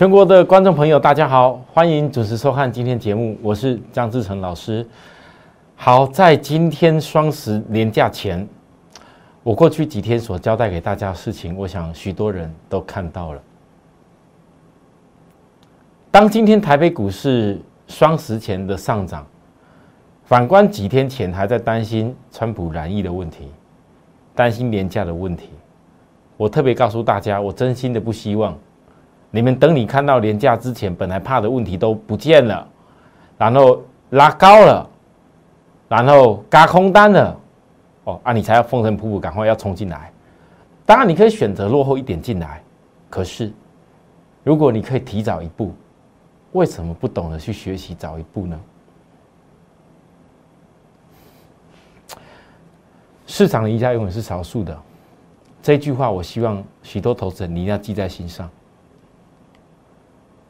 全国的观众朋友，大家好，欢迎准时收看今天节目，我是张志成老师。好，在今天双十连假前，我过去几天所交代给大家的事情，我想许多人都看到了。当今天台北股市双十前的上涨，反观几天前还在担心川普染疫的问题，担心廉价的问题，我特别告诉大家，我真心的不希望。你们等你看到廉价之前，本来怕的问题都不见了，然后拉高了，然后嘎空单了，哦啊，你才要风尘仆仆赶快要冲进来。当然你可以选择落后一点进来，可是如果你可以提早一步，为什么不懂得去学习早一步呢？市场的赢家永远是少数的，这句话我希望许多投资人你一定要记在心上。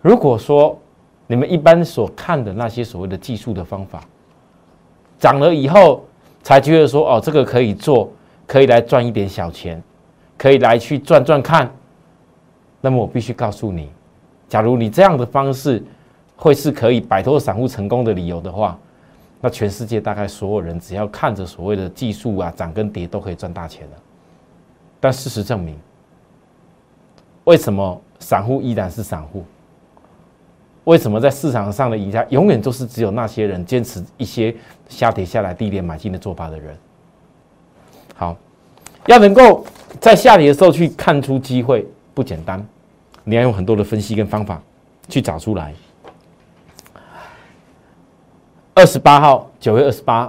如果说你们一般所看的那些所谓的技术的方法，涨了以后才觉得说哦，这个可以做，可以来赚一点小钱，可以来去赚赚看，那么我必须告诉你，假如你这样的方式会是可以摆脱散户成功的理由的话，那全世界大概所有人只要看着所谓的技术啊涨跟跌都可以赚大钱了。但事实证明，为什么散户依然是散户？为什么在市场上的赢家永远都是只有那些人坚持一些下跌下来低点买进的做法的人？好，要能够在下跌的时候去看出机会不简单，你要用很多的分析跟方法去找出来。二十八号，九月二十八，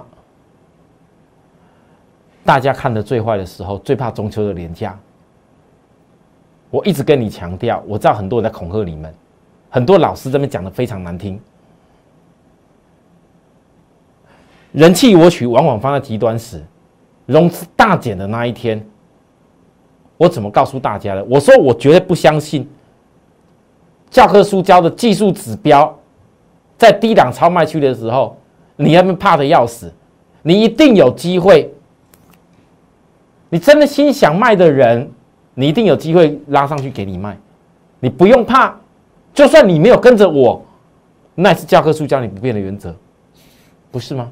大家看的最坏的时候，最怕中秋的廉价。我一直跟你强调，我知道很多人在恐吓你们。很多老师这边讲的非常难听，人气我取往往放在极端时，融资大减的那一天，我怎么告诉大家的？我说我绝对不相信，教科书教的技术指标，在低档超卖区的时候，你那边怕的要死，你一定有机会，你真的心想卖的人，你一定有机会拉上去给你卖，你不用怕。就算你没有跟着我，那也是教科书教你不变的原则，不是吗？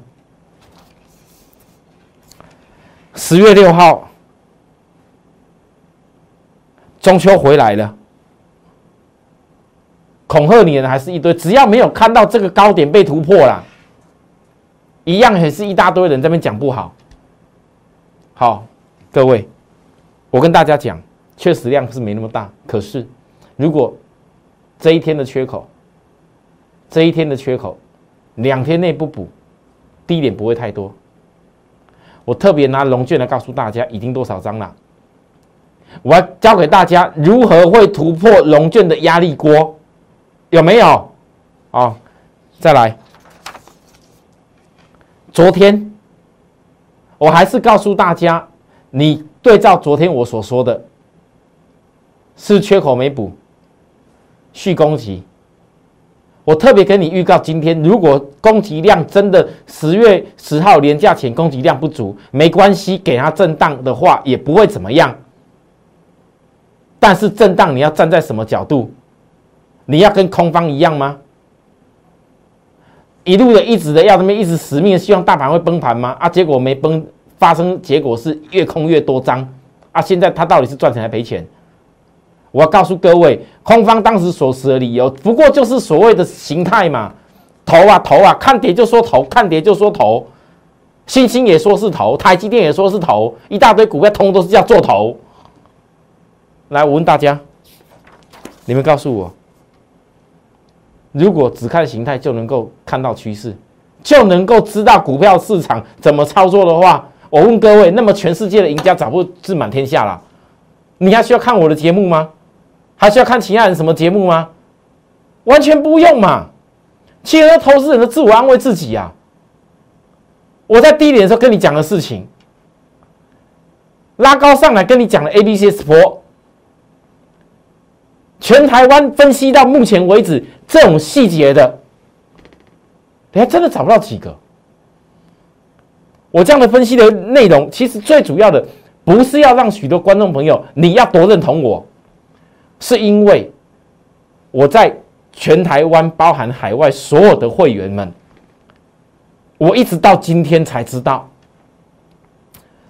十月六号，中秋回来了，恐吓你的还是一堆，只要没有看到这个高点被突破了，一样也是一大堆人在那边讲不好。好，各位，我跟大家讲，确实量是没那么大，可是如果这一天的缺口，这一天的缺口，两天内不补，低点不会太多。我特别拿龙卷来告诉大家，已经多少张了。我要教给大家如何会突破龙卷的压力锅，有没有？哦，再来。昨天，我还是告诉大家，你对照昨天我所说的，是缺口没补。续攻击，我特别跟你预告，今天如果攻击量真的十月十号廉价前攻击量不足，没关系，给它震荡的话也不会怎么样。但是震荡你要站在什么角度？你要跟空方一样吗？一路的一直的要他们一直死命希望大盘会崩盘吗？啊，结果没崩，发生结果是越空越多张啊！现在他到底是赚钱还赔钱？我告诉各位，空方当时所持的理由，不过就是所谓的形态嘛，投啊投啊，看跌就说投，看跌就说投，星星也说是投，台积电也说是投，一大堆股票通都是叫做投。来，我问大家，你们告诉我，如果只看形态就能够看到趋势，就能够知道股票市场怎么操作的话，我问各位，那么全世界的赢家早不是满天下了？你还需要看我的节目吗？还需要看其他人什么节目吗？完全不用嘛！其实投资人的自我安慰自己呀。我在低点的时候跟你讲的事情，拉高上来跟你讲的 A、B、C、S 波，全台湾分析到目前为止这种细节的，你还真的找不到几个。我这样的分析的内容，其实最主要的不是要让许多观众朋友你要多认同我。是因为我在全台湾，包含海外所有的会员们，我一直到今天才知道。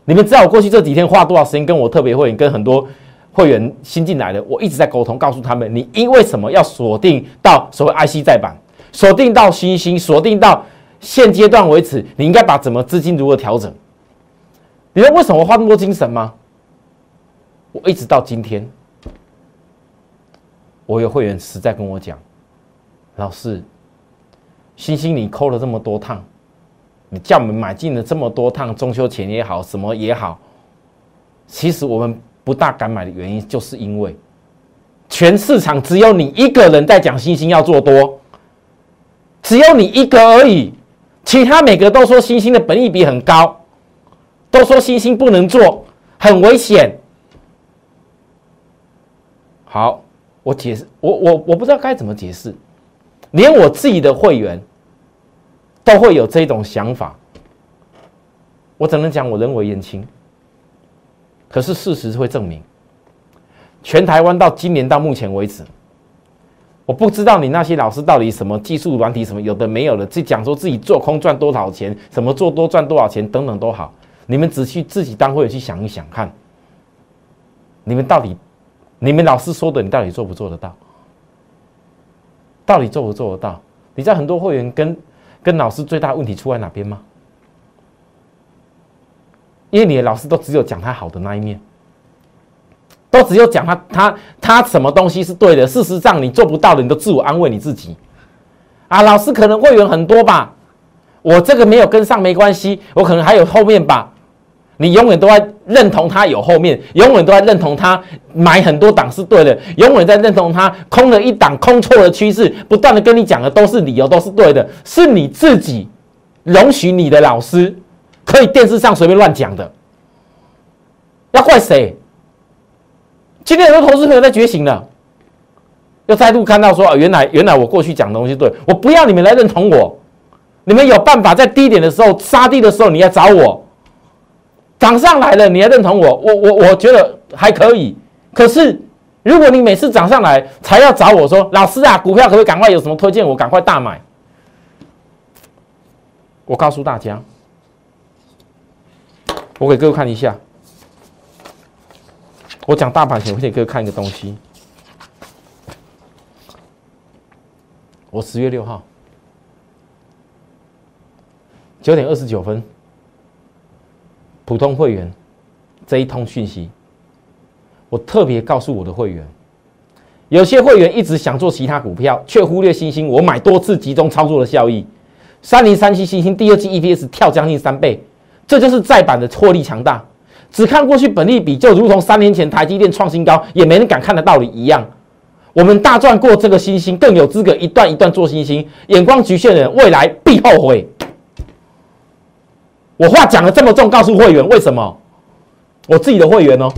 你们知道我过去这几天花多少时间跟我特别会员、跟很多会员新进来的，我一直在沟通，告诉他们，你因为什么要锁定到所谓 IC 再版，锁定到新兴，锁定到现阶段为止，你应该把怎么资金如何调整？你知道为什么花那么多精神吗？我一直到今天，我有会员实在跟我讲，老师，星星你抠了这么多趟。你叫我们买进了这么多趟中秋前也好，什么也好，其实我们不大敢买的原因，就是因为全市场只有你一个人在讲星星要做多，只有你一个而已，其他每个都说星星的本益比很高，都说星星不能做，很危险。好，我解释，我我我不知道该怎么解释，连我自己的会员。都会有这种想法，我只能讲我人为言轻。可是事实会证明，全台湾到今年到目前为止，我不知道你那些老师到底什么技术软体什么有的没有的，自讲说自己做空赚多少钱，什么做多赚多少钱等等都好，你们只去自己当会员去想一想看，你们到底，你们老师说的你到底做不做得到？到底做不做得到？你知道很多会员跟。跟老师最大问题出在哪边吗？因为你的老师都只有讲他好的那一面，都只有讲他他他什么东西是对的，事实上你做不到的，你都自我安慰你自己。啊，老师可能会员很多吧，我这个没有跟上没关系，我可能还有后面吧。你永远都在认同他有后面，永远都在认同他买很多档是对的，永远在认同他空了一档空错的趋势，不断的跟你讲的都是理由，都是对的，是你自己容许你的老师可以电视上随便乱讲的，要怪谁？今天很多投资朋友在觉醒了，又再度看到说，原来原来我过去讲的东西对，我不要你们来认同我，你们有办法在低点的时候杀低的时候，你要找我。涨上来了，你还认同我，我我我觉得还可以。可是，如果你每次涨上来才要找我说，老师啊，股票可不可以赶快有什么推荐，我赶快大买？我告诉大家，我给各位看一下。我讲大盘前，我先给各位看一个东西。我十月六号九点二十九分。普通会员这一通讯息，我特别告诉我的会员，有些会员一直想做其他股票，却忽略新兴。我买多次集中操作的效益，三零三七新兴第二季 EPS 跳将近三倍，这就是再版的获利强大。只看过去本利比，就如同三年前台积电创新高，也没人敢看的道理一样。我们大赚过这个新兴，更有资格一段一段做新兴。眼光局限的人，未来必后悔。我话讲的这么重，告诉会员为什么？我自己的会员哦，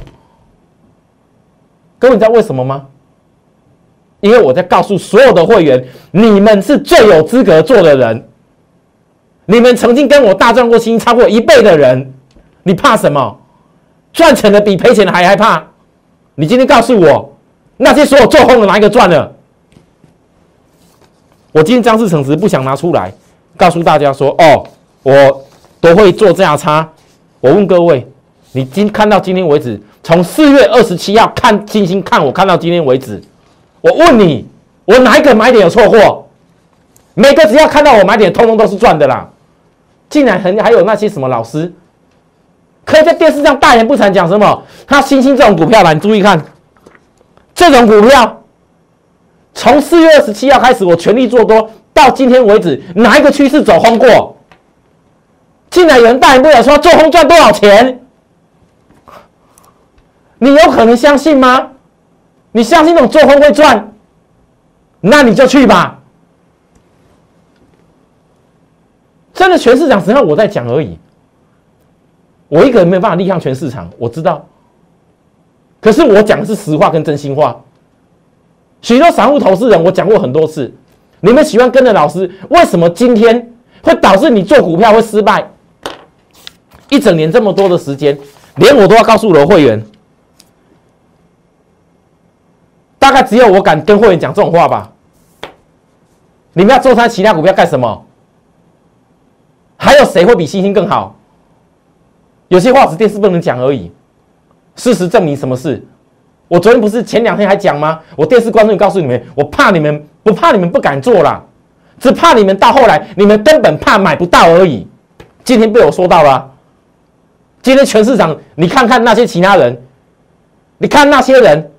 各位你知道为什么吗？因为我在告诉所有的会员，你们是最有资格做的人。你们曾经跟我大赚过薪超过一倍的人，你怕什么？赚钱的比赔钱的还害怕？你今天告诉我，那些所有做空的哪一个赚了？我今天张志成只是不想拿出来告诉大家说，哦，我。都会做价差。我问各位，你今看到今天为止，从四月二十七号看金星看我看到今天为止，我问你，我哪一个买点有错过？每个只要看到我买点，通通都是赚的啦。竟然还还有那些什么老师，可以在电视上大言不惭讲什么？他星星这种股票啦，你注意看，这种股票从四月二十七号开始，我全力做多，到今天为止，哪一个趋势走空过？竟然有人大言不惭说做空赚多少钱？你有可能相信吗？你相信那种做空会赚？那你就去吧。真的，全市场只要我在讲而已。我一个人没有办法力抗全市场，我知道。可是我讲的是实话跟真心话。许多散户投资人，我讲过很多次，你们喜欢跟着老师，为什么今天会导致你做股票会失败？一整年这么多的时间，连我都要告诉我的会员，大概只有我敢跟会员讲这种话吧。你们要做它其他股票干什么？还有谁会比星星更好？有些话是电视不能讲而已。事实证明什么事？我昨天不是前两天还讲吗？我电视观众告诉你们，我怕你们不怕你们不敢做啦，只怕你们到后来你们根本怕买不到而已。今天被我说到了。今天全市场，你看看那些其他人，你看那些人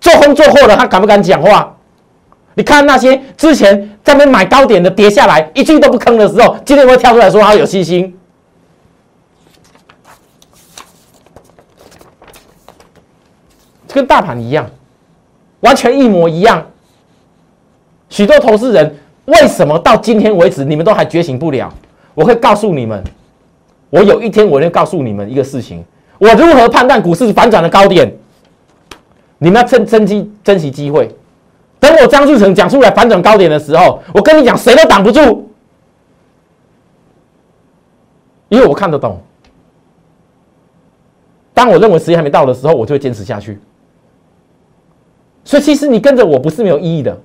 做空做货的，他敢不敢讲话？你看那些之前在那边买高点的跌下来一句都不吭的时候，今天会跳出来说他有信心。跟大盘一样，完全一模一样。许多投资人为什么到今天为止你们都还觉醒不了？我会告诉你们，我有一天我会告诉你们一个事情：我如何判断股市反转的高点？你们要趁珍惜珍惜机会。等我张志成讲出来反转高点的时候，我跟你讲，谁都挡不住，因为我看得懂。当我认为时间还没到的时候，我就会坚持下去。所以其实你跟着我不是没有意义的。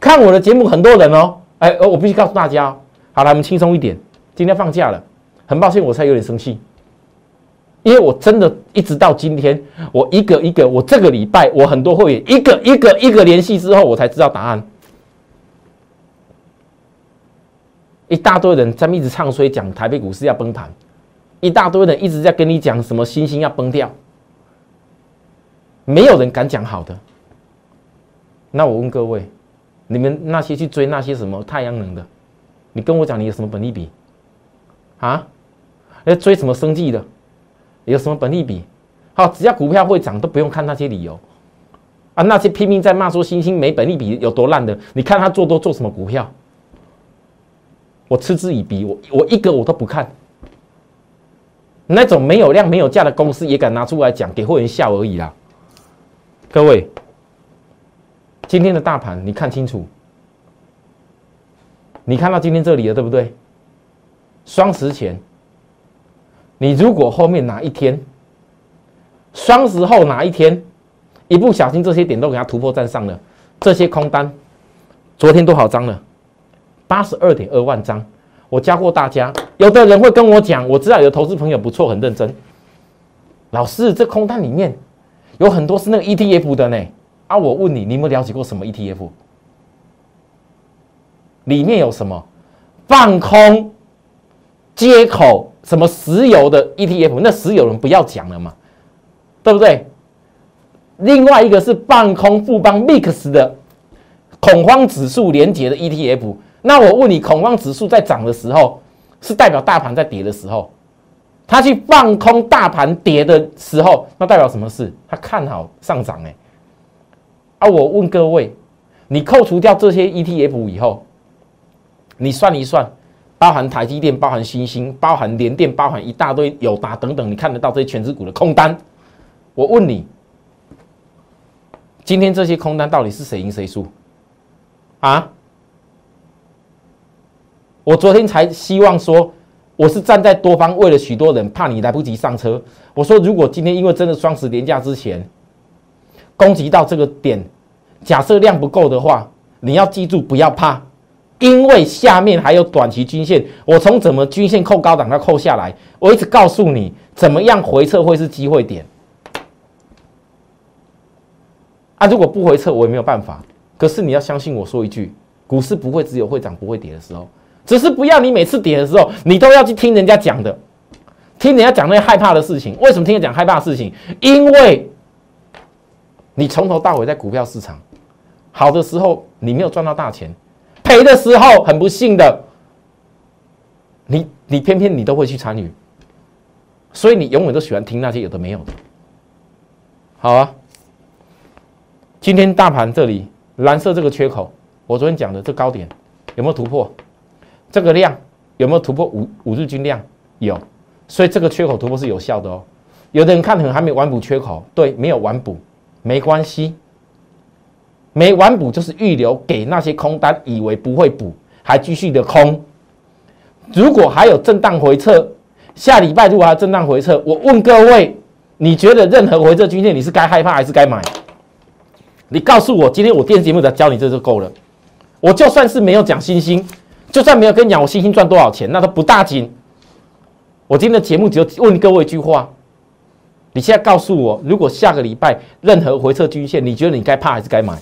看我的节目，很多人哦，哎，我必须告诉大家，好了，我们轻松一点。今天放假了，很抱歉，我才有点生气，因为我真的一直到今天，我一个一个，我这个礼拜我很多会员一个一个一个联系之后，我才知道答案。一大堆人在一直唱衰，讲台北股市要崩盘，一大堆人一直在跟你讲什么星星要崩掉，没有人敢讲好的。那我问各位，你们那些去追那些什么太阳能的，你跟我讲你有什么本利比？啊？要追什么生计的，有什么本利比？好，只要股票会涨，都不用看那些理由。啊，那些拼命在骂说星星没本利比有多烂的，你看他做多做什么股票？我嗤之以鼻，我我一个我都不看。那种没有量没有价的公司也敢拿出来讲，给会员笑而已啦。各位。今天的大盘，你看清楚，你看到今天这里了，对不对？双十前，你如果后面哪一天，双十后哪一天，一不小心这些点都给它突破站上了，这些空单，昨天多少张了？八十二点二万张。我教过大家，有的人会跟我讲，我知道有投资朋友不错，很认真。老师，这空单里面有很多是那个 ETF 的呢。啊，我问你，你有没有了解过什么 ETF？里面有什么放空接口？什么石油的 ETF？那石油人不要讲了嘛，对不对？另外一个是放空富邦 Mix 的恐慌指数连接的 ETF。那我问你，恐慌指数在涨的时候，是代表大盘在跌的时候？他去放空大盘跌的时候，那代表什么事？他看好上涨哎。啊，我问各位，你扣除掉这些 ETF 以后，你算一算，包含台积电、包含新兴、包含联电、包含一大堆友达等等，你看得到这些全职股的空单？我问你，今天这些空单到底是谁赢谁输？啊？我昨天才希望说，我是站在多方，为了许多人，怕你来不及上车。我说，如果今天因为真的双十连假之前。攻击到这个点，假设量不够的话，你要记住不要怕，因为下面还有短期均线。我从怎么均线扣高档要扣下来，我一直告诉你怎么样回撤会是机会点。啊，如果不回撤，我也没有办法。可是你要相信我说一句，股市不会只有会涨不会跌的时候，只是不要你每次跌的时候，你都要去听人家讲的，听人家讲那些害怕的事情。为什么听人讲害怕的事情？因为。你从头到尾在股票市场，好的时候你没有赚到大钱，赔的时候很不幸的，你你偏偏你都会去参与，所以你永远都喜欢听那些有的没有的。好啊，今天大盘这里蓝色这个缺口，我昨天讲的这高点有没有突破？这个量有没有突破五五日均量？有，所以这个缺口突破是有效的哦。有的人看可能还没完补缺口，对，没有完补。没关系，没完补就是预留给那些空单，以为不会补，还继续的空。如果还有震荡回撤，下礼拜如果还有震荡回撤，我问各位，你觉得任何回撤均线你是该害怕还是该买？你告诉我，今天我电视节目在教你这就够了。我就算是没有讲星星，就算没有跟你讲我星星赚多少钱，那都不大紧。我今天的节目只有问各位一句话：你现在告诉我，如果下个礼拜任何回撤均线，你觉得你该怕还是该买？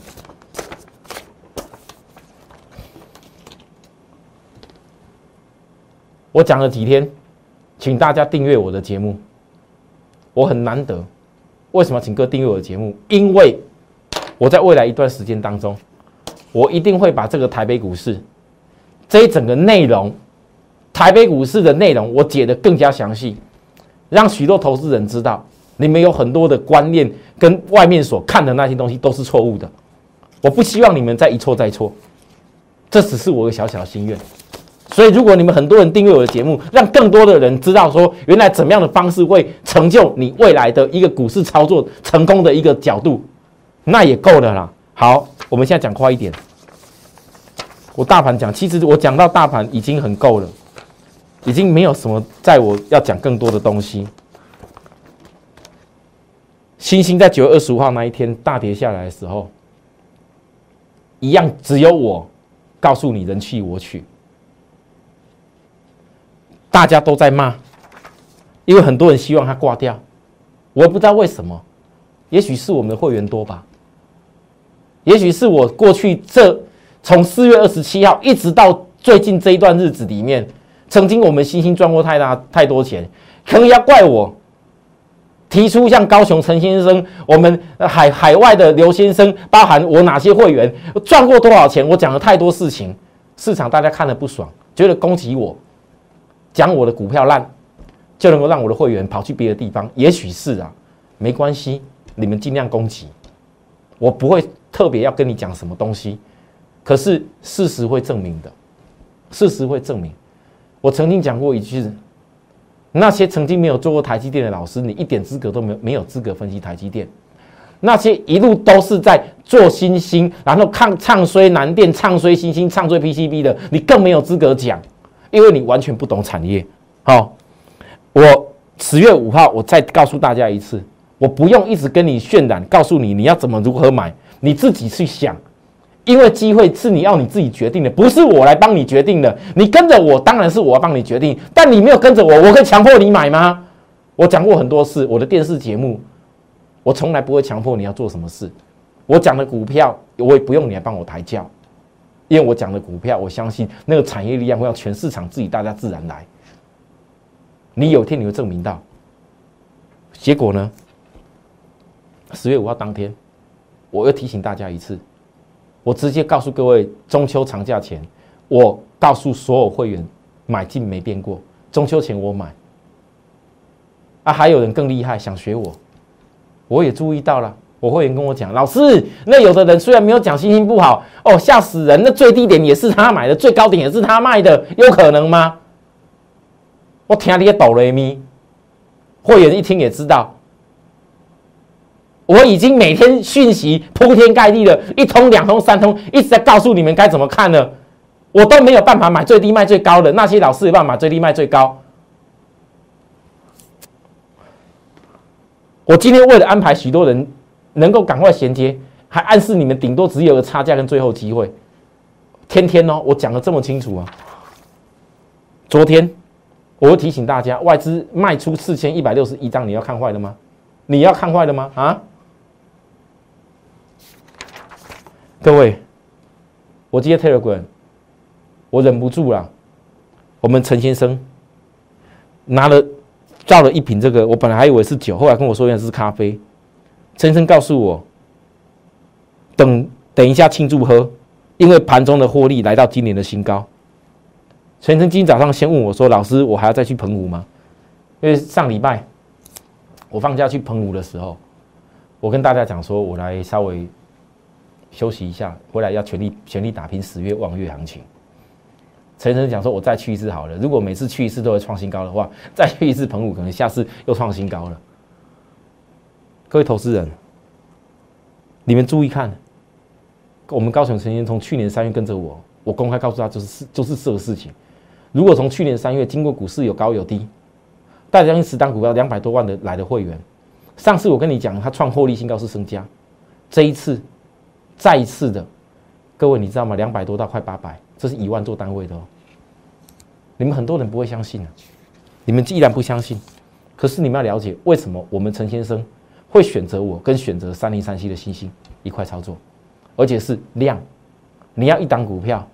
我讲了几天，请大家订阅我的节目。我很难得，为什么请哥订阅我的节目？因为我在未来一段时间当中，我一定会把这个台北股市这一整个内容，台北股市的内容，我解得更加详细，让许多投资人知道，你们有很多的观念跟外面所看的那些东西都是错误的。我不希望你们再一错再错，这只是我的小小的心愿。所以，如果你们很多人订阅我的节目，让更多的人知道说，原来怎么样的方式会成就你未来的一个股市操作成功的一个角度，那也够了啦。好，我们现在讲快一点。我大盘讲，其实我讲到大盘已经很够了，已经没有什么在我要讲更多的东西。星星在九月二十五号那一天大跌下来的时候，一样只有我告诉你人气我取。大家都在骂，因为很多人希望它挂掉，我不知道为什么，也许是我们的会员多吧，也许是我过去这从四月二十七号一直到最近这一段日子里面，曾经我们星星赚过太大太多钱，可能要怪我。提出像高雄陈先生，我们海海外的刘先生，包含我哪些会员赚过多少钱，我讲了太多事情，市场大家看了不爽，觉得攻击我。讲我的股票烂，就能够让我的会员跑去别的地方？也许是啊，没关系，你们尽量攻击，我不会特别要跟你讲什么东西。可是事实会证明的，事实会证明。我曾经讲过一句：那些曾经没有做过台积电的老师，你一点资格都没有，没有资格分析台积电。那些一路都是在做新兴，然后唱唱衰南电、唱衰新兴、唱衰 PCB 的，你更没有资格讲。因为你完全不懂产业，好，我十月五号我再告诉大家一次，我不用一直跟你渲染，告诉你你要怎么如何买，你自己去想，因为机会是你要你自己决定的，不是我来帮你决定的。你跟着我当然是我帮你决定，但你没有跟着我，我可以强迫你买吗？我讲过很多次，我的电视节目，我从来不会强迫你要做什么事。我讲的股票，我也不用你来帮我抬轿。因为我讲的股票，我相信那个产业力量会让全市场自己大家自然来。你有天你会证明到，结果呢？十月五号当天，我又提醒大家一次，我直接告诉各位，中秋长假前，我告诉所有会员，买进没变过，中秋前我买。啊，还有人更厉害，想学我，我也注意到了。我会员跟我讲，老师，那有的人虽然没有讲心情不好哦，吓死人。那最低点也是他买的，最高点也是他卖的，有可能吗？我听你抖雷咪，会员一听也知道，我已经每天讯息铺天盖地的，一通、两通、三通，一直在告诉你们该怎么看呢？我都没有办法买最低卖最高的，那些老师有办法买最低卖最高。我今天为了安排许多人。能够赶快衔接，还暗示你们顶多只有个差价跟最后机会。天天哦，我讲的这么清楚啊！昨天我提醒大家，外资卖出四千一百六十一张，你要看坏了吗？你要看坏了吗？啊！各位，我今天 Telegram，我忍不住了。我们陈先生拿了造了一瓶这个，我本来还以为是酒，后来跟我说原来是咖啡。陈生告诉我，等等一下庆祝喝，因为盘中的获利来到今年的新高。陈生今天早上先问我说：“老师，我还要再去澎湖吗？”因为上礼拜我放假去澎湖的时候，我跟大家讲说，我来稍微休息一下，回来要全力全力打拼十月望月行情。陈生讲说：“我再去一次好了，如果每次去一次都会创新高的话，再去一次澎湖，可能下次又创新高了。”各位投资人，你们注意看，我们高雄陈先从去年三月跟着我，我公开告诉他就是就是这个事情。如果从去年三月经过股市有高有低，带将近十单股票两百多万的来的会员，上次我跟你讲他创获利新高是升家，这一次再一次的，各位你知道吗？两百多到快八百，这是一万做单位的哦。你们很多人不会相信啊，你们既然不相信，可是你们要了解为什么我们陈先生会选择我跟选择三零三七的星星一块操作，而且是量，你要一档股票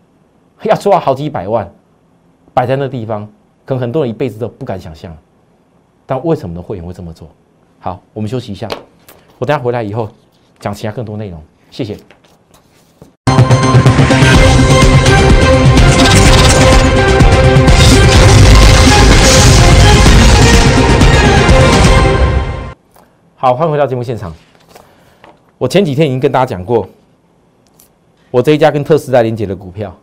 要做到好几百万，摆在那地方，可能很多人一辈子都不敢想象。但为什么的？会员会这么做？好，我们休息一下，我等下回来以后讲其他更多内容。谢谢。好，欢迎回到节目现场。我前几天已经跟大家讲过，我这一家跟特斯拉连接的股票，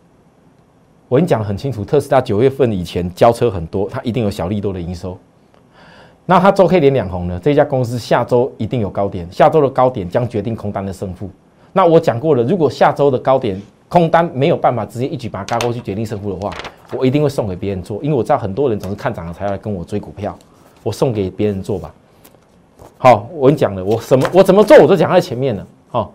我已经讲得很清楚。特斯拉九月份以前交车很多，它一定有小利多的营收。那它周 K 连两红呢？这家公司下周一定有高点，下周的高点将决定空单的胜负。那我讲过了，如果下周的高点空单没有办法直接一举把它嘎过去决定胜负的话，我一定会送给别人做，因为我知道很多人总是看涨了才来跟我追股票，我送给别人做吧。好，我跟你讲了，我什么我怎么做我都讲在前面了。好，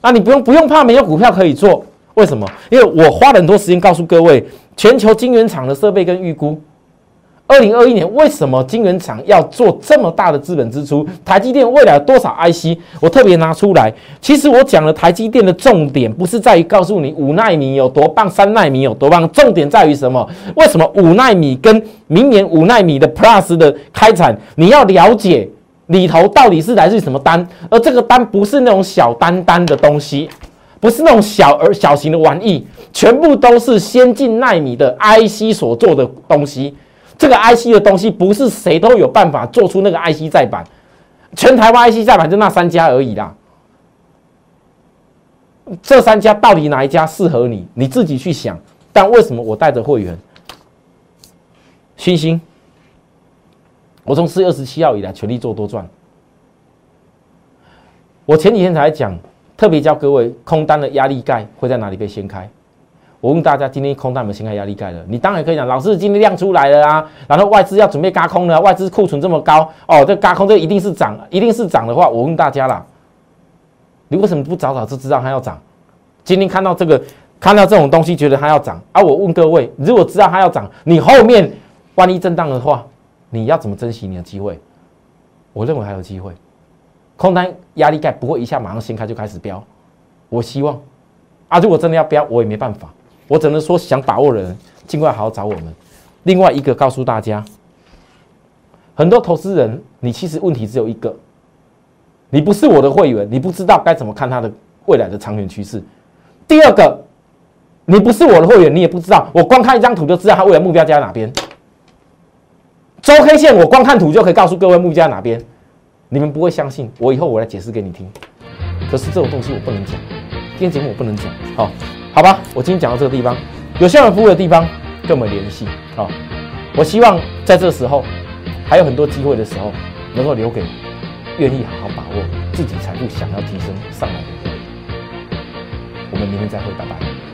那你不用不用怕没有股票可以做，为什么？因为我花了很多时间告诉各位，全球晶圆厂的设备跟预估。二零二一年为什么晶圆厂要做这么大的资本支出？台积电未来多少 IC？我特别拿出来。其实我讲了台积电的重点，不是在于告诉你五纳米有多棒，三纳米有多棒。重点在于什么？为什么五纳米跟明年五纳米的 Plus 的开产，你要了解里头到底是来自于什么单？而这个单不是那种小单单的东西，不是那种小而小型的玩意，全部都是先进纳米的 IC 所做的东西。这个 IC 的东西不是谁都有办法做出那个 IC 再版，全台湾 IC 再版就那三家而已啦。这三家到底哪一家适合你？你自己去想。但为什么我带着会员，星星，我从四月二十七号以来全力做多赚。我前几天才讲，特别教各位空单的压力盖会在哪里被掀开。我问大家，今天空单有没有掀开压力盖了？你当然可以讲，老师今天量出来了啊，然后外资要准备嘎空了，外资库存这么高哦，这嘎空这一定是涨，一定是涨的话，我问大家啦，你为什么不早早就知道它要涨？今天看到这个，看到这种东西，觉得它要涨啊？我问各位，如果知道它要涨，你后面万一震荡的话，你要怎么珍惜你的机会？我认为还有机会，空单压力盖不会一下马上掀开就开始飙，我希望啊，如果真的要飙，我也没办法。我只能说，想把握的人尽快好好找我们。另外一个告诉大家，很多投资人，你其实问题只有一个，你不是我的会员，你不知道该怎么看他的未来的长远趋势。第二个，你不是我的会员，你也不知道，我光看一张图就知道他未来目标价在哪边。周 K 线，我光看图就可以告诉各位目标在哪边。你们不会相信，我以后我来解释给你听。可是这种东西我不能讲，今天节目我不能讲，好。好吧，我今天讲到这个地方，有需要服务的地方跟我们联系好。我希望在这时候还有很多机会的时候，能够留给愿意好好把握自己财富、想要提升上来的人。我们明天再会，拜拜。